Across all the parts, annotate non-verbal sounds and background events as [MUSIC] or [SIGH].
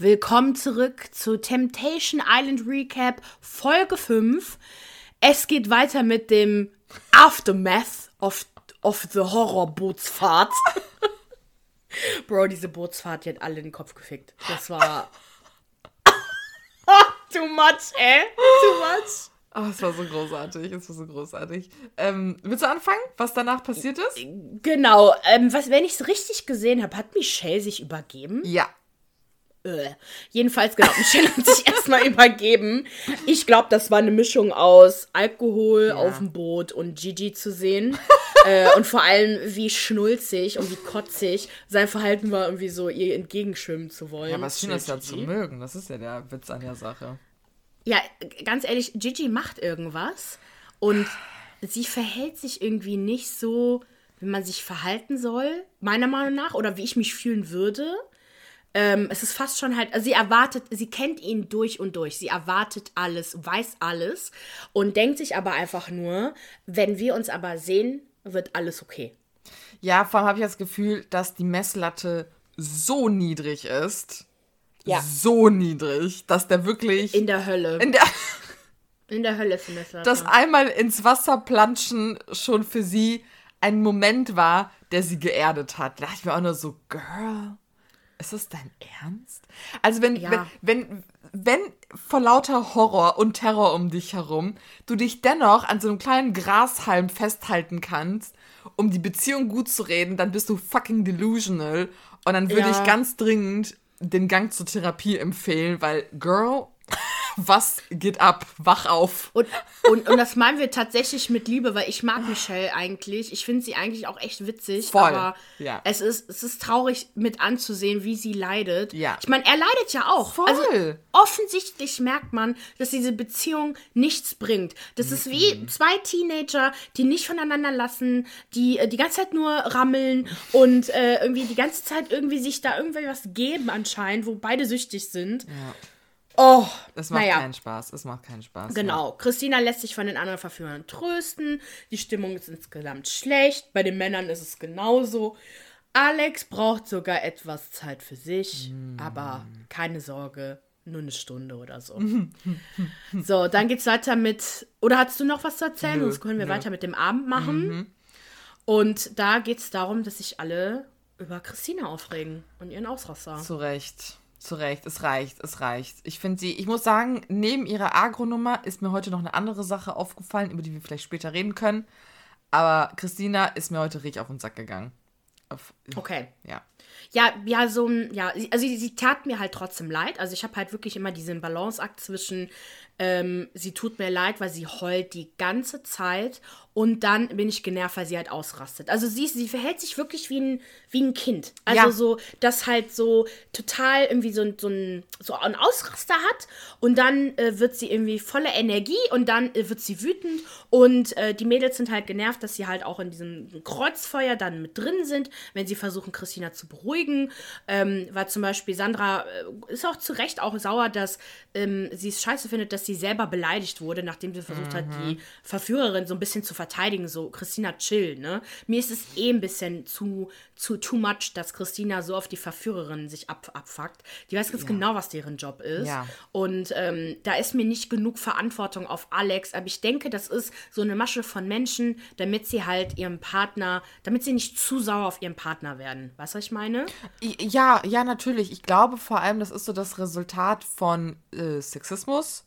Willkommen zurück zu Temptation Island Recap Folge 5. Es geht weiter mit dem Aftermath of, of the Horror Bootsfahrt. [LAUGHS] Bro, diese Bootsfahrt, die hat alle in den Kopf gefickt. Das war. [LAUGHS] Too much, ey. Too much. Oh, es war so großartig, es war so großartig. Ähm, willst du anfangen, was danach passiert ist? Genau, ähm, was, wenn ich es richtig gesehen habe, hat Michelle sich übergeben? Ja. Äh. Jedenfalls, genau, Michelle hat sich [LAUGHS] erstmal übergeben. Ich glaube, das war eine Mischung aus Alkohol Ja. auf dem Boot und Gigi zu sehen. [LAUGHS] äh, und vor allem, wie schnulzig und wie kotzig sein Verhalten war, irgendwie so ihr entgegenschwimmen zu wollen. Ja, es schien das ja zu mögen. Das ist ja der Witz an der Sache. Ja, ganz ehrlich, Gigi macht irgendwas und sie verhält sich irgendwie nicht so, wie man sich verhalten soll, meiner Meinung nach, oder wie ich mich fühlen würde. Ähm, es ist fast schon halt, also sie erwartet, sie kennt ihn durch und durch. Sie erwartet alles, weiß alles und denkt sich aber einfach nur, wenn wir uns aber sehen, wird alles okay. Ja, vor allem habe ich das Gefühl, dass die Messlatte so niedrig ist. Ja. So niedrig, dass der wirklich In der Hölle. in der, [LAUGHS] In der Hölle findest du das einmal ins Wasser planschen schon für sie ein Moment war, der sie geerdet hat. Da dachte ich mir auch nur so, Girl, ist das dein Ernst? Also wenn, Ja. wenn, wenn, wenn vor lauter Horror und Terror um dich herum du dich dennoch an so einem kleinen Grashalm festhalten kannst, um die Beziehung gut zu reden, dann bist du fucking delusional. Und dann würde Ja. ich ganz dringend den Gang zur Therapie empfehlen, weil, Girl, was geht ab? Wach auf. Und, und, und das meinen wir tatsächlich mit Liebe, weil ich mag Michelle eigentlich. Ich finde sie eigentlich auch echt witzig. Voll, Aber ja. es, ist, es ist traurig mit anzusehen, wie sie leidet. Ja. Ich meine, er leidet ja auch. Voll. Also offensichtlich merkt man, dass diese Beziehung nichts bringt. Das ist Mhm. wie zwei Teenager, die nicht voneinander lassen, die äh, die ganze Zeit nur rammeln und äh, irgendwie die ganze Zeit irgendwie sich da irgendwie was geben anscheinend, wo beide süchtig sind. Oh, Es macht naja. keinen Spaß. Es macht keinen Spaß. Genau. Christina lässt sich von den anderen Verführern trösten. Die Stimmung ist insgesamt schlecht. Bei den Männern ist es genauso. Alex braucht sogar etwas Zeit für sich, aber keine Sorge, nur eine Stunde oder so. [LAUGHS] so, dann geht's weiter mit. Oder hast du noch was zu erzählen? Nö, Sonst können wir nö. weiter mit dem Abend machen. Und da geht's darum, dass sich alle über Christina aufregen und ihren Ausraster. Ja. Zu Recht. Zu Recht. Es reicht. Es reicht. Ich finde sie, ich muss sagen, neben ihrer Agro-Nummer ist mir heute noch eine andere Sache aufgefallen, über die wir vielleicht später reden können. Aber Christina ist mir heute richtig auf den Sack gegangen. Auf, Okay. Ja. Ja, ja, so ein, ja, also sie, sie tat mir halt trotzdem leid. Also ich habe halt wirklich immer diesen Balanceakt zwischen, ähm, sie tut mir leid, weil sie heult die ganze Zeit und dann bin ich genervt, weil sie halt ausrastet. Also sie, sie verhält sich wirklich wie ein, wie ein Kind. Also Ja. so, das halt so total irgendwie so, ein- so, ein, so einen Ausraster hat und dann äh, wird sie irgendwie voller Energie und dann äh, wird sie wütend und äh, die Mädels sind halt genervt, dass sie halt auch in diesem Kreuzfeuer dann mit drin sind, wenn sie versuchen, Christina zu beruhigen. Ähm, weil zum Beispiel Sandra äh, ist auch zu Recht auch sauer, dass ähm, sie es scheiße findet, dass sie selber beleidigt wurde, nachdem sie versucht hat, die Verführerin so ein bisschen zu verteidigen. So, Christina, chill, ne? Mir ist es eh ein bisschen zu, zu too much, dass Christina so auf die Verführerin sich ab, abfuckt. Die weiß ganz genau, was deren Job ist. Ja. Und ähm, da ist mir nicht genug Verantwortung auf Alex. Aber ich denke, das ist so eine Masche von Menschen, damit sie halt ihrem Partner, damit sie nicht zu sauer auf ihren Partner werden. Weißt du, was ich meine? Ja, ja, natürlich. Ich glaube vor allem, das ist so das Resultat von äh, Sexismus,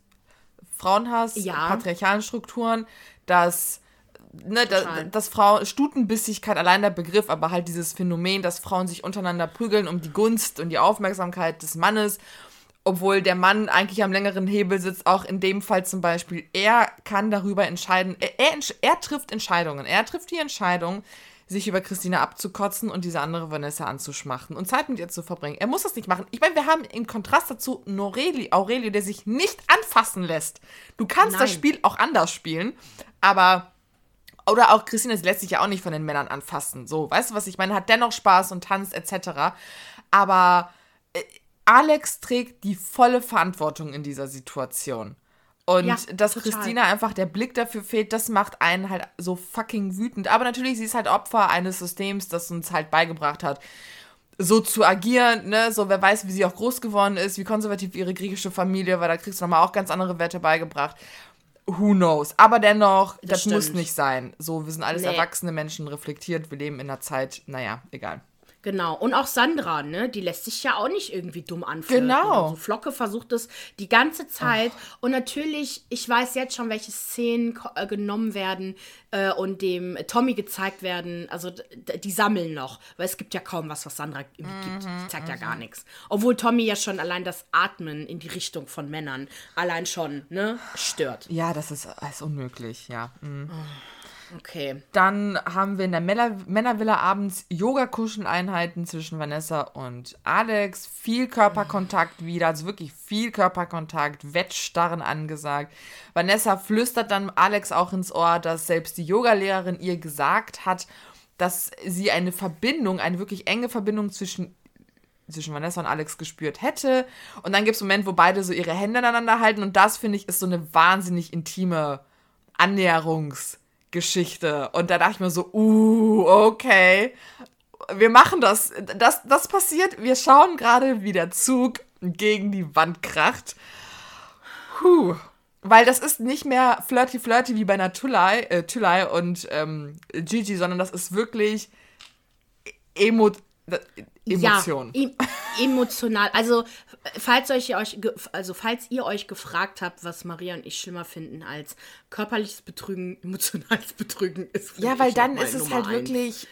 Frauenhass, Ja. patriarchalen Strukturen, dass, ne, da, dass Frau, Stutenbissigkeit allein der Begriff, aber halt dieses Phänomen, dass Frauen sich untereinander prügeln um die Gunst und die Aufmerksamkeit des Mannes, obwohl der Mann eigentlich am längeren Hebel sitzt, auch in dem Fall zum Beispiel, er kann darüber entscheiden, er, er, er trifft Entscheidungen, er trifft die Entscheidung, sich über Christina abzukotzen und diese andere Vanessa anzuschmachten und Zeit mit ihr zu verbringen. Er muss das nicht machen. Ich meine, wir haben im Kontrast dazu Aureli, Aurelio, der sich nicht anfassen lässt. Du kannst das Nein. Spiel auch anders spielen, aber oder auch Christina, sie lässt sich ja auch nicht von den Männern anfassen. So, weißt du, was ich meine? Hat dennoch Spaß und tanzt etc. Aber äh, Alex trägt die volle Verantwortung in dieser Situation. Und Ja, dass total. Christina einfach der Blick dafür fehlt, das macht einen halt so fucking wütend. Aber natürlich, sie ist halt Opfer eines Systems, das uns halt beigebracht hat, so zu agieren, ne, so wer weiß, wie sie auch groß geworden ist, wie konservativ ihre griechische Familie, weil da kriegst du nochmal auch ganz andere Werte beigebracht. Who knows? Aber dennoch, das, Das muss nicht sein. So, wir sind alles Nee. erwachsene Menschen, reflektiert, wir leben in einer Zeit, naja, egal. Genau. Und auch Sandra, ne? Die lässt sich ja auch nicht irgendwie dumm anfühlen. Genau. So Flocke versucht es die ganze Zeit. Und natürlich, ich weiß jetzt schon, welche Szenen äh, genommen werden äh, und dem Tommy gezeigt werden. Also die sammeln noch. Weil es gibt ja kaum was, was Sandra irgendwie gibt. Die zeigt ja gar nichts. Obwohl Tommy ja schon allein das Atmen in die Richtung von Männern allein schon, ne? Stört. Ja, das ist, ist unmöglich, ja. Mhm. Okay. Dann haben wir in der Männer Männervilla abends Yoga-Kuscheleinheiten zwischen Vanessa und Alex. Viel Körperkontakt wieder, also wirklich viel Körperkontakt, Wettstarren angesagt. Vanessa flüstert dann Alex auch ins Ohr, dass selbst die Yogalehrerin ihr gesagt hat, dass sie eine Verbindung, eine wirklich enge Verbindung zwischen zwischen Vanessa und Alex gespürt hätte. Und dann gibt es einen Moment, wo beide so ihre Hände aneinander halten. Und das, finde ich, ist so eine wahnsinnig intime Annäherungsgeschichte. Und da dachte ich mir so, uh, okay. Wir machen das. Das, das passiert. Wir schauen gerade, wie der Zug gegen die Wand kracht. Puh. Weil das ist nicht mehr flirty flirty wie bei einer Tulai, äh, Tulai und ähm, Gigi, sondern das ist wirklich emo Emotion. Ja, em emotional. Also, falls euch, euch, also, falls ihr euch gefragt habt, was Maria und ich schlimmer finden als körperliches Betrügen, [LAUGHS] emotionales Betrügen ist. Ja, weil dann ist es Nummer halt eins. wirklich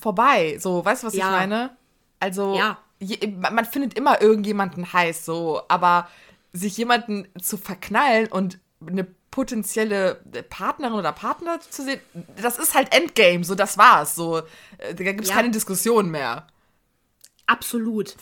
vorbei. So, weißt du, was Ja. ich meine? Also, Ja. je, man man findet immer irgendjemanden heiß, so, aber sich jemanden zu verknallen und eine potenzielle Partnerin oder Partner zu sehen, das ist halt Endgame, so, das war's. So, äh, da gibt's Ja. keine Diskussion mehr. Absolut.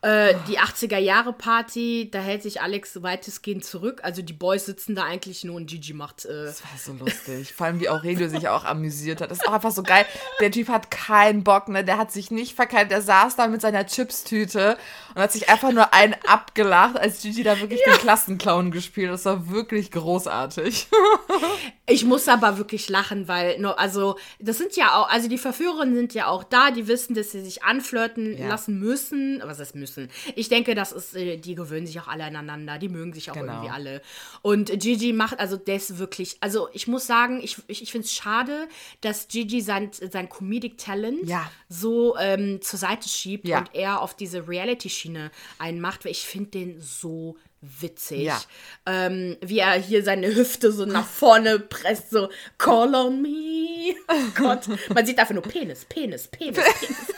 Äh, die 80er-Jahre-Party, da hält sich Alex weitestgehend zurück. Also die Boys sitzen da eigentlich nur und Gigi macht. Äh, Das war so lustig. Vor allem, wie Aurelio sich auch amüsiert hat. Das ist auch einfach so geil. Der Typ hat keinen Bock, ne? Der hat sich nicht verkeilt. Der saß da mit seiner Chipstüte und hat sich einfach nur einen abgelacht, als Gigi da wirklich den Klassenclown gespielt hat. Das war wirklich großartig. [LAUGHS] Ich muss aber wirklich lachen, weil, no, also, das sind ja auch, also die Verführerinnen sind ja auch da, die wissen, dass sie sich anflirten Ja. lassen müssen. Was heißt müssen? Ich denke, das ist, äh, die gewöhnen sich auch alle aneinander, die mögen sich auch Genau. irgendwie alle. Und Gigi macht, also ist wirklich, also ich muss sagen, ich, ich, ich finde es schade, dass Gigi sein, sein Comedic Talent Ja. so ähm, zur Seite schiebt Ja. und er auf diese Reality-Schiene einmacht, weil ich finde den so witzig. Ja. Ähm, wie er hier seine Hüfte so nach vorne presst, so Call on me. Oh Gott. Man sieht einfach nur Penis, Penis, Penis, [LAUGHS] Penis.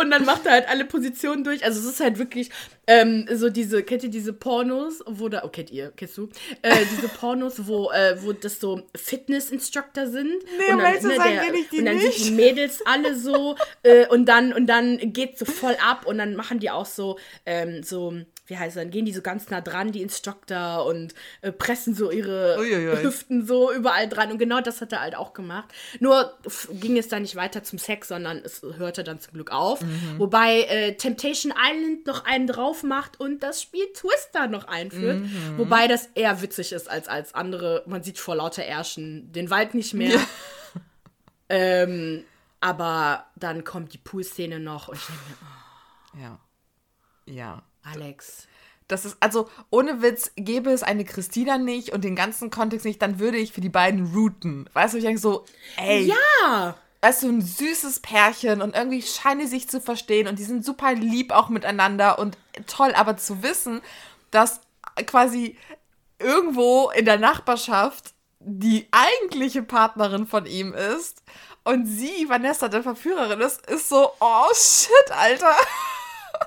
Und dann macht er halt alle Positionen durch. Also es ist halt wirklich ähm, so diese, kennt ihr diese Pornos, wo da, oh, kennt ihr, kennst du? Äh, diese Pornos, wo, äh, wo das so Fitness-Instructor sind. Nee, um ehrlich zu sein, kenn ich die Und dann nicht. sind die Mädels alle so äh, und dann und dann geht so voll ab und dann machen die auch so, ähm, so, wie heißt das, dann gehen die so ganz nah dran, die Instructor und äh, pressen so ihre Uiuiui. Hüften so überall dran und genau das hat er halt auch gemacht. Nur ging es dann nicht weiter zum Sex, sondern es hörte dann zum Glück auf. Mhm. Wobei äh, Temptation Island noch einen drauf macht und das Spiel Twister noch einführt. Mhm. Wobei das eher witzig ist als als andere. Man sieht vor lauter Ärschen den Wald nicht mehr. [LAUGHS] Ähm, aber dann kommt die Pool-Szene noch und ich denke mir, Ja. Ja. Alex. Das ist, also, ohne Witz, gäbe es eine Christina nicht und den ganzen Kontext nicht, dann würde ich für die beiden routen. Weißt du, ich denke so, ey, Ja! weißt du, ein süßes Pärchen und irgendwie scheinen die sich zu verstehen und die sind super lieb auch miteinander und toll, aber zu wissen, dass quasi irgendwo in der Nachbarschaft die eigentliche Partnerin von ihm ist und sie, Vanessa, der Verführerin ist, ist so, oh shit, Alter.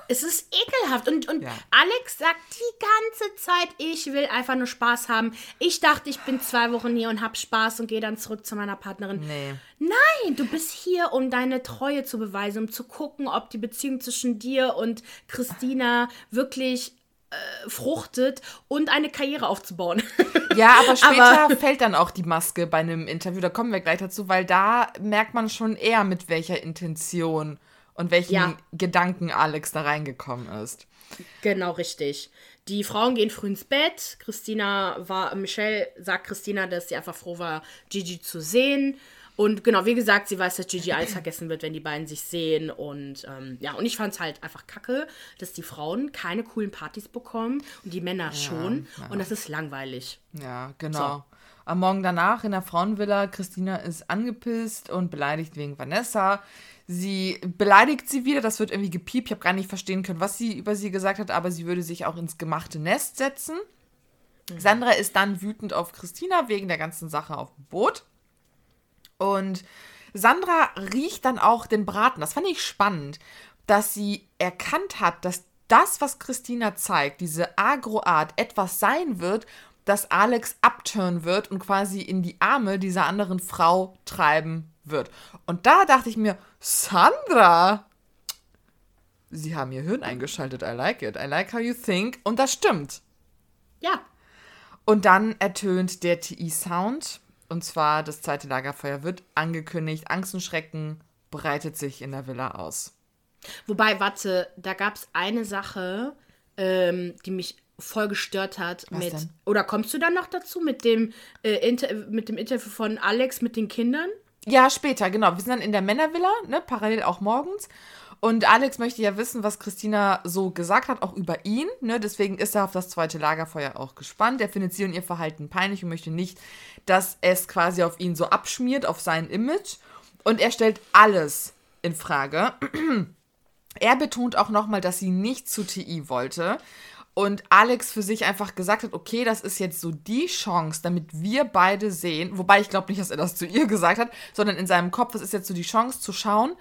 Es ist ekelhaft. Und, und Ja. Alex sagt die ganze Zeit, ich will einfach nur Spaß haben. Ich dachte, ich bin zwei Wochen hier und hab Spaß und gehe dann zurück zu meiner Partnerin. Nee. Nein, du bist hier, um deine Treue zu beweisen, um zu gucken, ob die Beziehung zwischen dir und Christina wirklich äh, fruchtet und eine Karriere aufzubauen. [LAUGHS] Ja, aber später Aber- fällt dann auch die Maske bei einem Interview. Da kommen wir gleich dazu, weil da merkt man schon eher, mit welcher Intention und welchen Ja. Gedanken Alex da reingekommen ist. Genau, richtig. Die Frauen gehen früh ins Bett. Christina war, Michelle sagt Christina, dass sie einfach froh war, Gigi zu sehen. Und genau, wie gesagt, sie weiß, dass Gigi alles [CLEARS THROAT] vergessen wird, wenn die beiden sich sehen. Und ähm, ja, und ich fand es halt einfach kacke, dass die Frauen keine coolen Partys bekommen und die Männer schon. Ja. Und das ist langweilig. Ja, genau. So. Am Morgen danach in der Frauenvilla, Christina ist angepisst und beleidigt wegen Vanessa. Sie beleidigt sie wieder, das wird irgendwie gepiept. Ich habe gar nicht verstehen können, was sie über sie gesagt hat, aber sie würde sich auch ins gemachte Nest setzen. Mhm. Sandra ist dann wütend auf Christina wegen der ganzen Sache auf dem Boot. Und Sandra riecht dann auch den Braten. Das fand ich spannend, dass sie erkannt hat, dass das, was Christina zeigt, diese Agro-Art, etwas sein wird, das Alex abturnen wird und quasi in die Arme dieser anderen Frau treiben wird. Und da dachte ich mir, Sandra, Sie haben Ihr Hirn eingeschaltet. I like it. I like how you think. Und das stimmt. Ja. Und dann ertönt der TI-Sound. Und zwar das zweite Lagerfeuer wird angekündigt. Angst und Schrecken breitet sich in der Villa aus. Wobei, warte, da gab es eine Sache, ähm, die mich voll gestört hat Was mit. Denn? Oder kommst du dann noch dazu mit dem, äh, mit dem Interview von Alex mit den Kindern? Ja, später, genau. Wir sind dann in der Männervilla, ne, parallel auch morgens. Und Alex möchte ja wissen, was Christina so gesagt hat, auch über ihn. Ne? Deswegen ist er auf das zweite Lagerfeuer auch gespannt. Er findet sie und ihr Verhalten peinlich und möchte nicht, dass es quasi auf ihn so abschmiert, auf sein Image. Und er stellt alles in Frage. [CLEARS THROAT] er betont auch nochmal, dass sie nicht zu TI wollte. Und Alex für sich einfach gesagt hat, okay, das ist jetzt so die Chance, damit wir beide sehen, wobei ich glaube nicht, dass er das zu ihr gesagt hat, sondern in seinem Kopf, das ist jetzt so die Chance zu schauen,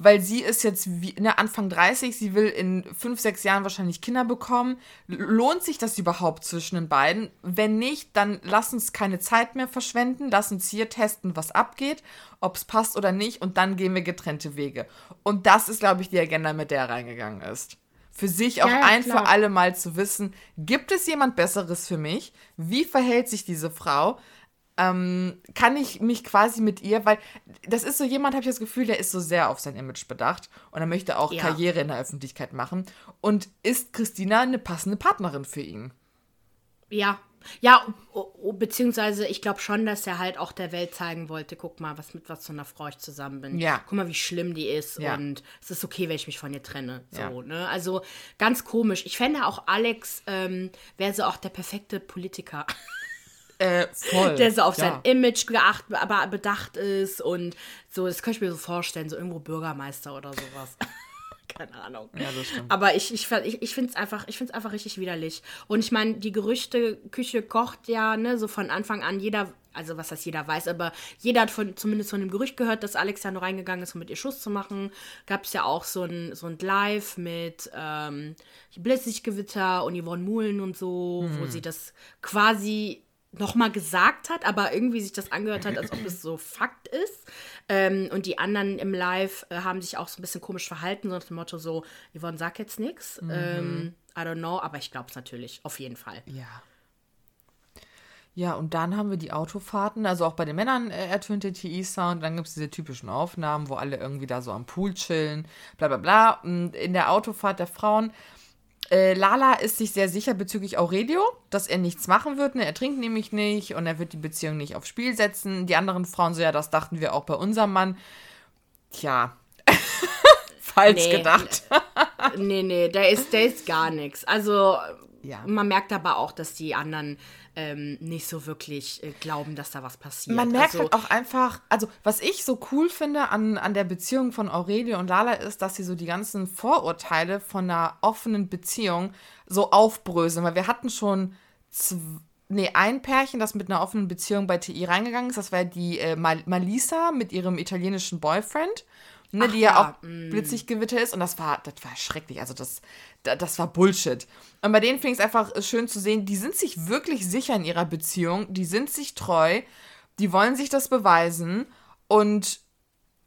weil sie ist jetzt wie, ne, Anfang 30, sie will in fünf, sechs Jahren wahrscheinlich Kinder bekommen. Lohnt sich das überhaupt zwischen den beiden? Wenn nicht, dann lass uns keine Zeit mehr verschwenden, lass uns hier testen, was abgeht, ob es passt oder nicht und dann gehen wir getrennte Wege. Und das ist, glaube ich, die Agenda, mit der er reingegangen ist. Für sich auch ja, ein klar. für alle Mal zu wissen, gibt es jemand Besseres für mich? Wie verhält sich diese Frau? ähm, kann ich mich quasi mit ihr, weil das ist so jemand, habe ich das Gefühl, der ist so sehr auf sein Image bedacht und er möchte auch ja. Karriere in der Öffentlichkeit machen. Und ist Christina eine passende Partnerin für ihn? Ja. Ja, beziehungsweise ich glaube schon, dass er halt auch der Welt zeigen wollte, guck mal, was mit was für einer Frau ich zusammen bin. Ja. Guck mal, wie schlimm die ist ja. und es ist okay, wenn ich mich von ihr trenne. So, ja. ne? Also ganz komisch. Ich fände auch Alex ähm, wäre so auch der perfekte Politiker. Äh, voll. [LAUGHS] Der so auf sein Image geacht, aber bedacht ist und so, das könnte ich mir so vorstellen, so irgendwo Bürgermeister oder sowas. Keine Ahnung. Ja, das stimmt. Aber ich, ich, ich, ich finde es einfach, einfach richtig widerlich. Und ich meine, die Gerüchteküche kocht ja, ne, so von Anfang an jeder, also was das jeder weiß, aber jeder hat von, zumindest von dem Gerücht gehört, dass Alex ja nur reingegangen ist, um mit ihr Schuss zu machen. Gab es ja auch so ein, so ein Live mit ähm, Blitzlichtgewitter und Yvonne Muhlen und so, hm. wo sie das quasi nochmal gesagt hat, aber irgendwie sich das angehört hat, als ob es so Fakt ist. Ähm, und die anderen im Live äh, haben sich auch so ein bisschen komisch verhalten, so nach dem Motto so, Yvonne, sag jetzt nichts. Mhm. Ähm, I don't know, aber ich glaube es natürlich, auf jeden Fall. Ja. Ja, und dann haben wir die Autofahrten, also auch bei den Männern äh, ertönt der TI-Sound, dann gibt es diese typischen Aufnahmen, wo alle irgendwie da so am Pool chillen, bla bla bla. Und in der Autofahrt der Frauen äh, Lala ist sich sehr sicher bezüglich Aurelio, dass er nichts machen wird. Ne? Er trinkt nämlich nicht und er wird die Beziehung nicht aufs Spiel setzen. Die anderen Frauen so, ja, das dachten wir auch bei unserem Mann. Tja, [LAUGHS] falsch nee. gedacht. nee, nee, der ist, der ist gar nichts. Also, ja. man merkt aber auch, dass die anderen ähm, nicht so wirklich äh, glauben, dass da was passiert. Man merkt also, halt auch einfach, also was ich so cool finde an, an der Beziehung von Aurelie und Lala ist, dass sie so die ganzen Vorurteile von einer offenen Beziehung so aufbröseln. Weil wir hatten schon nee, ein Pärchen, das mit einer offenen Beziehung bei TI reingegangen ist. Das war die äh, Mal Malisa mit ihrem italienischen Boyfriend ne, Ach, die ja, ja auch mm. Blitzlichtgewitter ist. Und das war, das war schrecklich. Also das, das war Bullshit. Und bei denen finde ich es einfach schön zu sehen, die sind sich wirklich sicher in ihrer Beziehung, die sind sich treu, die wollen sich das beweisen. Und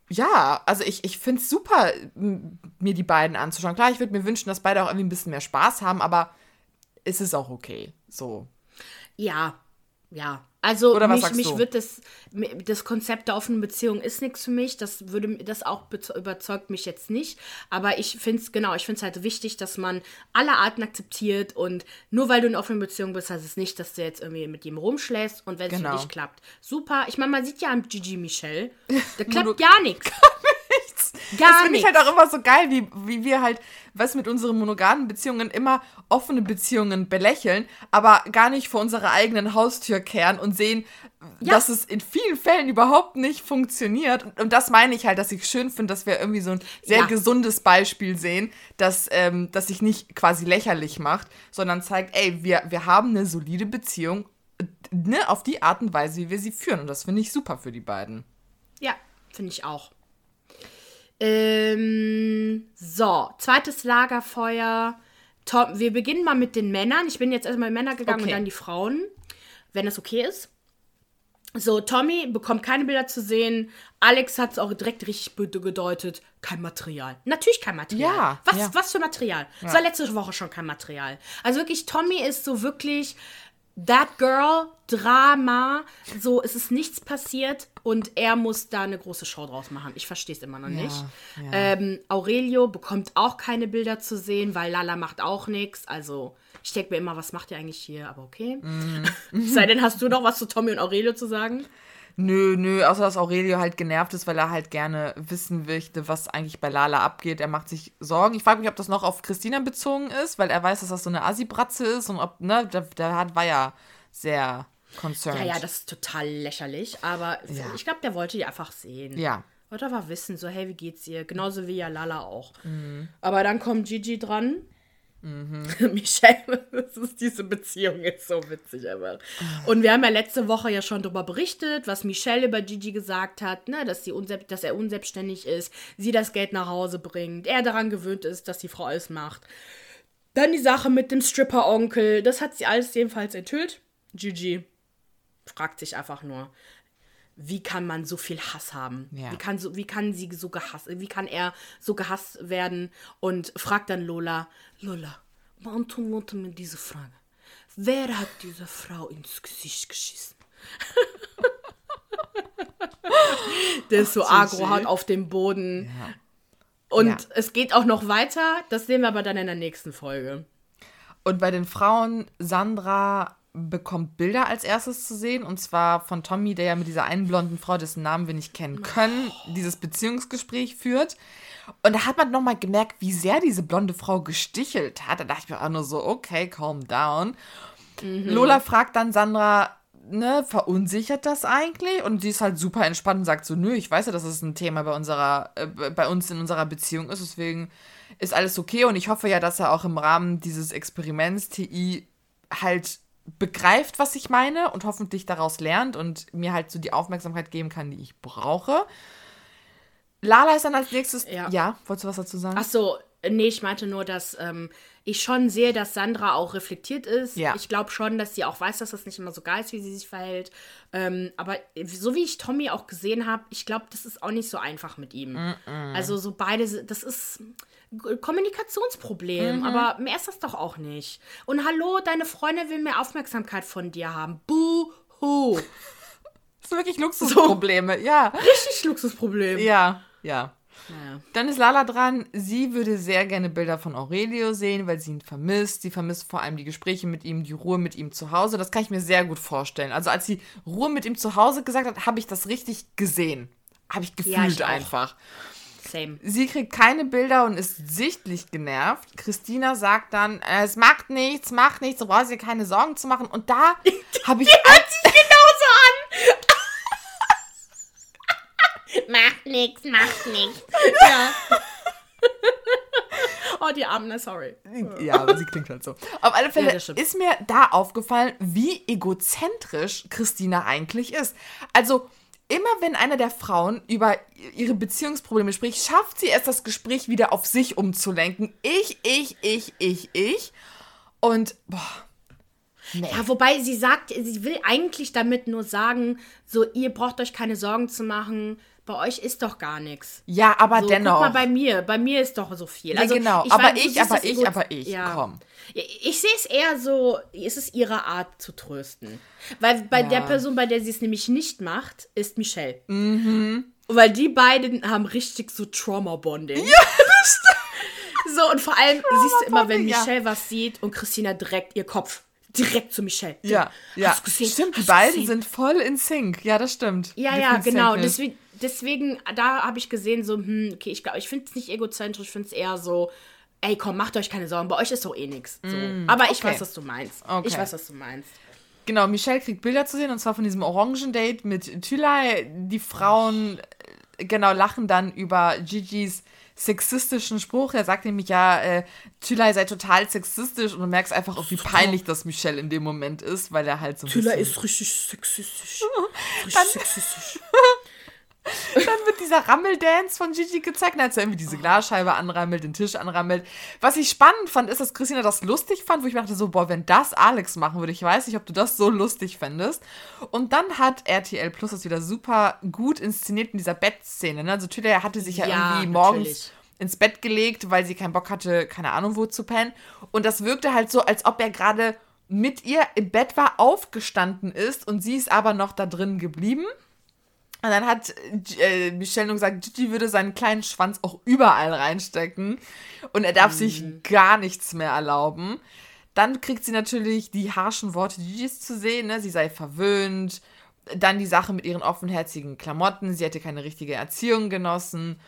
ja, also ich, ich finde es super, mir die beiden anzuschauen. Klar, ich würde mir wünschen, dass beide auch irgendwie ein bisschen mehr Spaß haben, aber es ist auch okay. So. Ja, ja. Also Oder mich, mich wird das, das Konzept der offenen Beziehung ist nichts für mich. Das würde das auch überzeugt mich jetzt nicht. Aber ich finde es, genau, ich finde es halt wichtig, dass man alle Arten akzeptiert und nur weil du in offenen Beziehung bist, heißt es nicht, dass du jetzt irgendwie mit ihm rumschläfst und wenn es Genau. für dich klappt. Super. Ich meine, man sieht ja am Gigi Michel, [LAUGHS] da klappt gar nichts. [LAUGHS] das Gar finde ich halt auch immer so geil, wie, wie wir halt, was mit unseren monogamen Beziehungen immer offene Beziehungen belächeln, aber gar nicht vor unserer eigenen Haustür kehren und sehen, Ja. dass es in vielen Fällen überhaupt nicht funktioniert. Und, und das meine ich halt, dass ich schön finde, dass wir irgendwie so ein sehr Ja. gesundes Beispiel sehen, dass ähm, das sich nicht quasi lächerlich macht, sondern zeigt, ey, wir, wir haben eine solide Beziehung, äh, ne, auf die Art und Weise, wie wir sie führen. Und das finde ich super für die beiden. Ja, finde ich auch. Ähm, so, zweites Lagerfeuer. Tom, wir beginnen mal mit den Männern. Ich bin jetzt erstmal in Männer gegangen Okay. und dann die Frauen, wenn das okay ist. So, Tommy bekommt keine Bilder zu sehen. Alex hat es auch direkt richtig gedeutet. Kein Material. Natürlich kein Material. Ja, Was, ja. was für Material? Es war letzte Woche schon kein Material. Also wirklich, Tommy ist so wirklich that girl, Drama. So, es ist nichts passiert und er muss da eine große Show draus machen. Ich verstehe es immer noch nicht. ja. Ähm, Aurelio bekommt auch keine Bilder zu sehen, weil Lala macht auch nichts. Also, ich denke mir immer, was macht ihr eigentlich hier? Aber okay. Mhm. [LAUGHS] Sei denn, hast du noch was zu Tommy und Aurelio zu sagen? Nö, nö, außer dass Aurelio halt genervt ist, weil er halt gerne wissen möchte, was eigentlich bei Lala abgeht. Er macht sich Sorgen. Ich frage mich, ob das noch auf Christina bezogen ist, weil er weiß, dass das so eine Assi-Bratze ist und ob, ne, der, der hat, war ja sehr concerned. Ja, ja, das ist total lächerlich. Aber Ja. ich glaube, der wollte die einfach sehen. Ja. Wollte aber wissen, so, hey, wie geht's ihr? Genauso wie ja Lala auch. Mhm. Aber dann kommt Gigi dran. [LAUGHS] Michelle, das ist diese Beziehung jetzt so witzig einfach. Und wir haben ja letzte Woche ja schon darüber berichtet, was Michelle über Gigi gesagt hat, ne, dass, sie unselb dass er unselbstständig ist, sie das Geld nach Hause bringt, er daran gewöhnt ist, dass die Frau alles macht. Dann die Sache mit dem Stripper-Onkel, das hat sie alles jedenfalls enthüllt. Gigi fragt sich einfach nur, wie kann man so viel Hass haben? Ja. Wie, kann so, wie kann sie so gehasst, wie kann er so gehasst werden? Und fragt dann Lola, Lola, beantworte mir diese Frage. Wer hat dieser Frau ins Gesicht geschissen? [LAUGHS] Der ist so agro, haut auf dem Boden. Und Ja. es geht auch noch weiter, das sehen wir aber dann in der nächsten Folge. Und bei den Frauen, Sandra bekommt Bilder als erstes zu sehen. Und zwar von Tommy, der ja mit dieser einen blonden Frau, dessen Namen wir nicht kennen können, dieses Beziehungsgespräch führt. Und da hat man nochmal gemerkt, wie sehr diese blonde Frau gestichelt hat. Da dachte ich mir auch nur so, okay, calm down. Lola fragt dann Sandra, ne, verunsichert das eigentlich? Und die ist halt super entspannt und sagt so, nö, ich weiß ja, dass es ein Thema bei unserer, äh, bei uns in unserer Beziehung ist, deswegen ist alles okay und ich hoffe ja, dass er auch im Rahmen dieses Experiments TI halt begreift, was ich meine und hoffentlich daraus lernt und mir halt so die Aufmerksamkeit geben kann, die ich brauche. Lala ist dann als nächstes. Ja. ja wolltest du was dazu sagen? Ach so, nee, ich meinte nur, dass ähm, ich schon sehe, dass Sandra auch reflektiert ist. Ja. Ich glaube schon, dass sie auch weiß, dass das nicht immer so geil ist, wie sie sich verhält. Ähm, aber so wie ich Tommy auch gesehen habe, ich glaube, das ist auch nicht so einfach mit ihm. Also so beide, das ist ein Kommunikationsproblem, Mhm. aber mehr ist das doch auch nicht. Und hallo, deine Freundin will mehr Aufmerksamkeit von dir haben. Buhu. [LAUGHS] Das sind wirklich Luxusprobleme, ja. Richtig Luxusproblem. Ja, ja. Naja. Dann ist Lala dran. Sie würde sehr gerne Bilder von Aurelio sehen, weil sie ihn vermisst. Sie vermisst vor allem die Gespräche mit ihm, die Ruhe mit ihm zu Hause. Das kann ich mir sehr gut vorstellen. Also als sie Ruhe mit ihm zu Hause gesagt hat, habe ich das richtig gesehen. Habe ich gefühlt Ja, ich einfach. Same. Sie kriegt keine Bilder und ist sichtlich genervt. Christina sagt dann, es macht nichts, macht nichts, du brauchst dir keine Sorgen zu machen. Und da [LAUGHS] habe ich... hört sich genauso an. [LAUGHS] macht nix, macht nix. [LAUGHS] Ja. oh, die Arme, sorry. Ja, aber sie klingt halt so. Auf alle Fälle Ja, ist mir da aufgefallen, wie egozentrisch Christina eigentlich ist. Also, immer wenn einer der Frauen über ihre Beziehungsprobleme spricht, schafft sie es, das Gespräch wieder auf sich umzulenken. Ich, ich, ich, ich, ich. Und, boah. Nee. Ja, wobei sie sagt, sie will eigentlich damit nur sagen, so, ihr braucht euch keine Sorgen zu machen, bei euch ist doch gar nichts. Ja, aber So, dennoch. Guck mal bei mir, bei mir ist doch so viel. Ja, Also, genau. ich aber weiß, ich, aber ich, aber ich. Ja. Komm. Ich, ich sehe es eher so, es ist ihre Art zu trösten. Weil bei Ja. der Person, bei der sie es nämlich nicht macht, ist Michelle. Mhm. Weil die beiden haben richtig so Trauma-Bonding. Ja, [LAUGHS] das stimmt. So, und vor allem siehst du immer, wenn ja. Michelle was sieht und Christina direkt ihr Kopf direkt zu Michelle. Ja, ja. Stimmt, die beiden gesehen? sind voll in Sync. Ja, das stimmt. Ja, Die ja, genau. Deswegen, deswegen, da habe ich gesehen, so, hm, okay, ich glaube, ich finde es nicht egozentrisch, ich finde es eher so, ey, komm, macht euch keine Sorgen, bei euch ist doch eh nichts. So. Aber ich Mm, okay. weiß, was du meinst. Okay. Ich weiß, was du meinst. Genau, Michelle kriegt Bilder zu sehen und zwar von diesem Orangendate mit Thülay. Die Frauen, äh, genau, lachen dann über Gigi's sexistischen Spruch. Er sagt nämlich ja, äh, Thülay sei total sexistisch und du merkst einfach auch, wie peinlich das Michelle in dem Moment ist, weil er halt so bisschen... ist richtig sexistisch. [LAUGHS] Richtig sexistisch. Dann wird dieser Rammeldance von Gigi gezeigt, als er irgendwie diese Glasscheibe anrammelt, den Tisch anrammelt. Was ich spannend fand, ist, dass Christina das lustig fand, wo ich mir dachte so, boah, wenn das Alex machen würde, ich weiß nicht, ob du das so lustig fändest. Und dann hat RTL Plus das wieder super gut inszeniert in dieser Bettszene. Ne? Also Tüder hatte sich ja, Ja, irgendwie morgens natürlich. ins Bett gelegt, weil sie keinen Bock hatte, keine Ahnung wo zu pennen. Und das wirkte halt so, als ob er gerade mit ihr im Bett war, aufgestanden ist und sie ist aber noch da drin geblieben. Und dann hat äh, Michelle nur gesagt, Gigi würde seinen kleinen Schwanz auch überall reinstecken und er darf sich gar nichts mehr erlauben. Dann kriegt sie natürlich die harschen Worte Gigis zu sehen, ne? sie sei verwöhnt. Dann die Sache mit ihren offenherzigen Klamotten, sie hätte keine richtige Erziehung genossen.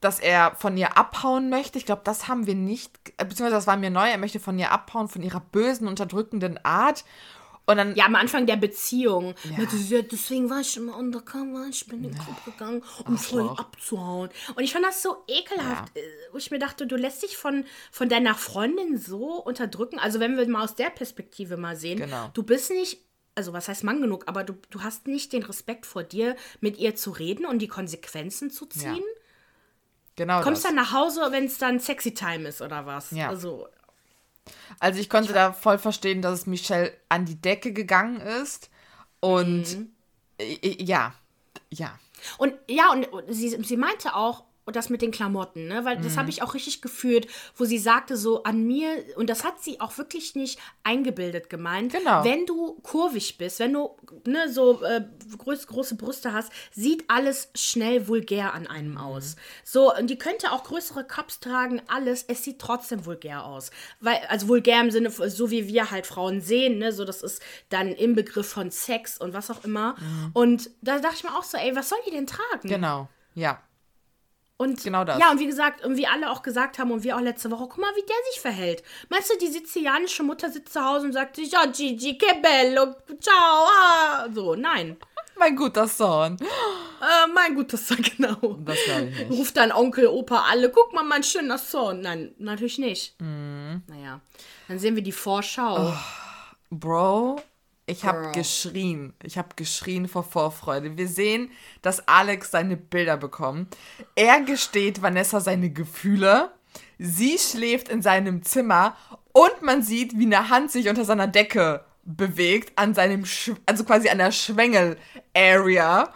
Dass er von ihr abhauen möchte, ich glaube, das haben wir nicht, äh, beziehungsweise das war mir neu, er möchte von ihr abhauen, von ihrer bösen, unterdrückenden Art. Und dann Ja, am Anfang der Beziehung. Ja. Ja. deswegen war ich immer undercover, ich bin in den Club gegangen, um voll Arschloch. abzuhauen. Und ich fand das so ekelhaft, äh, wo ich mir dachte, du lässt dich von, von deiner Freundin so unterdrücken. Also wenn wir mal aus der Perspektive mal sehen, Genau. du bist nicht, also was heißt Mann genug, aber du, du hast nicht den Respekt vor dir, mit ihr zu reden und die Konsequenzen zu ziehen. genau Kommst das. dann nach Hause, wenn es dann sexy time ist oder was? Ja. Also, Also ich konnte da voll verstehen, dass es Michelle an die Decke gegangen ist. Und Mhm. ja, ja. Und ja, und und sie, sie meinte auch, und das mit den Klamotten, ne? Weil das Mhm. habe ich auch richtig gefühlt, wo sie sagte so an mir, und das hat sie auch wirklich nicht eingebildet gemeint. Genau. Wenn du kurvig bist, wenn du ne, so äh, groß, große Brüste hast, sieht alles schnell vulgär an einem Mhm. aus. So, und die könnte auch größere Cups tragen, alles, es sieht trotzdem vulgär aus. Weil, also vulgär im Sinne, so wie wir halt Frauen sehen, ne? So, das ist dann im Begriff von Sex und was auch immer. Und da dachte ich mir auch so, ey, was soll die denn tragen? Genau. Ja. Und Genau das. Ja, und wie gesagt, und wie alle auch gesagt haben und wir auch letzte Woche, guck mal, wie der sich verhält. Meinst du, die sizilianische Mutter sitzt zu Hause und sagt, ja, Gigi, che bello, ciao, ah. So, nein. Mein guter Sohn. Äh, mein guter Sohn, [LAUGHS] genau. Das ich nicht. Ruft dann Onkel, Opa alle, guck mal, mein schöner Sohn. Nein, natürlich nicht. Mhm. Naja, dann sehen wir die Vorschau. Oh. Bro, ich habe geschrien. Ich habe geschrien vor Vorfreude. Wir sehen, dass Alex seine Bilder bekommt. Er gesteht Vanessa seine Gefühle. Sie schläft in seinem Zimmer und man sieht, wie eine Hand sich unter seiner Decke bewegt, an seinem, Sch also quasi an der Schwengel-Area.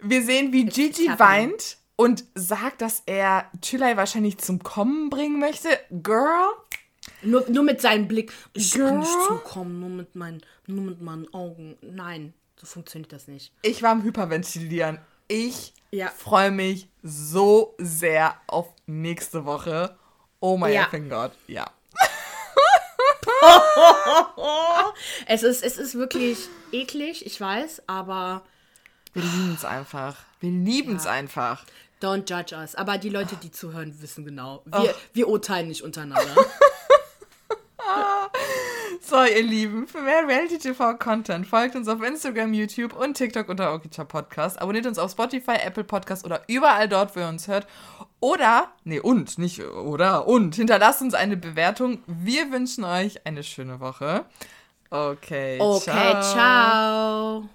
Wir sehen, wie Gigi weint und sagt, dass er Chilai wahrscheinlich zum Kommen bringen möchte. Girl, Nur, nur mit seinem Blick. Ich Girl. kann nicht zukommen, nur mit, meinen, nur mit meinen Augen. Nein, so funktioniert das nicht. Ich war am Hyperventilieren. Ich Ja. freue mich so sehr auf nächste Woche. Oh mein Ja. Gott. Ja. [LAUGHS] Es ist, es ist wirklich eklig, ich weiß, aber Wir lieben es einfach. Wir lieben es einfach. don't judge us. Aber die Leute, die zuhören, wissen genau. Wir, wir urteilen nicht untereinander. [LAUGHS] So, ihr Lieben, für mehr Reality-TV-Content folgt uns auf Instagram, YouTube und TikTok unter Okicha Podcast. Abonniert uns auf Spotify, Apple Podcast oder überall dort, wo ihr uns hört. Oder, nee, und, nicht oder, und hinterlasst uns eine Bewertung. Wir wünschen euch eine schöne Woche. Okay, Okay, ciao.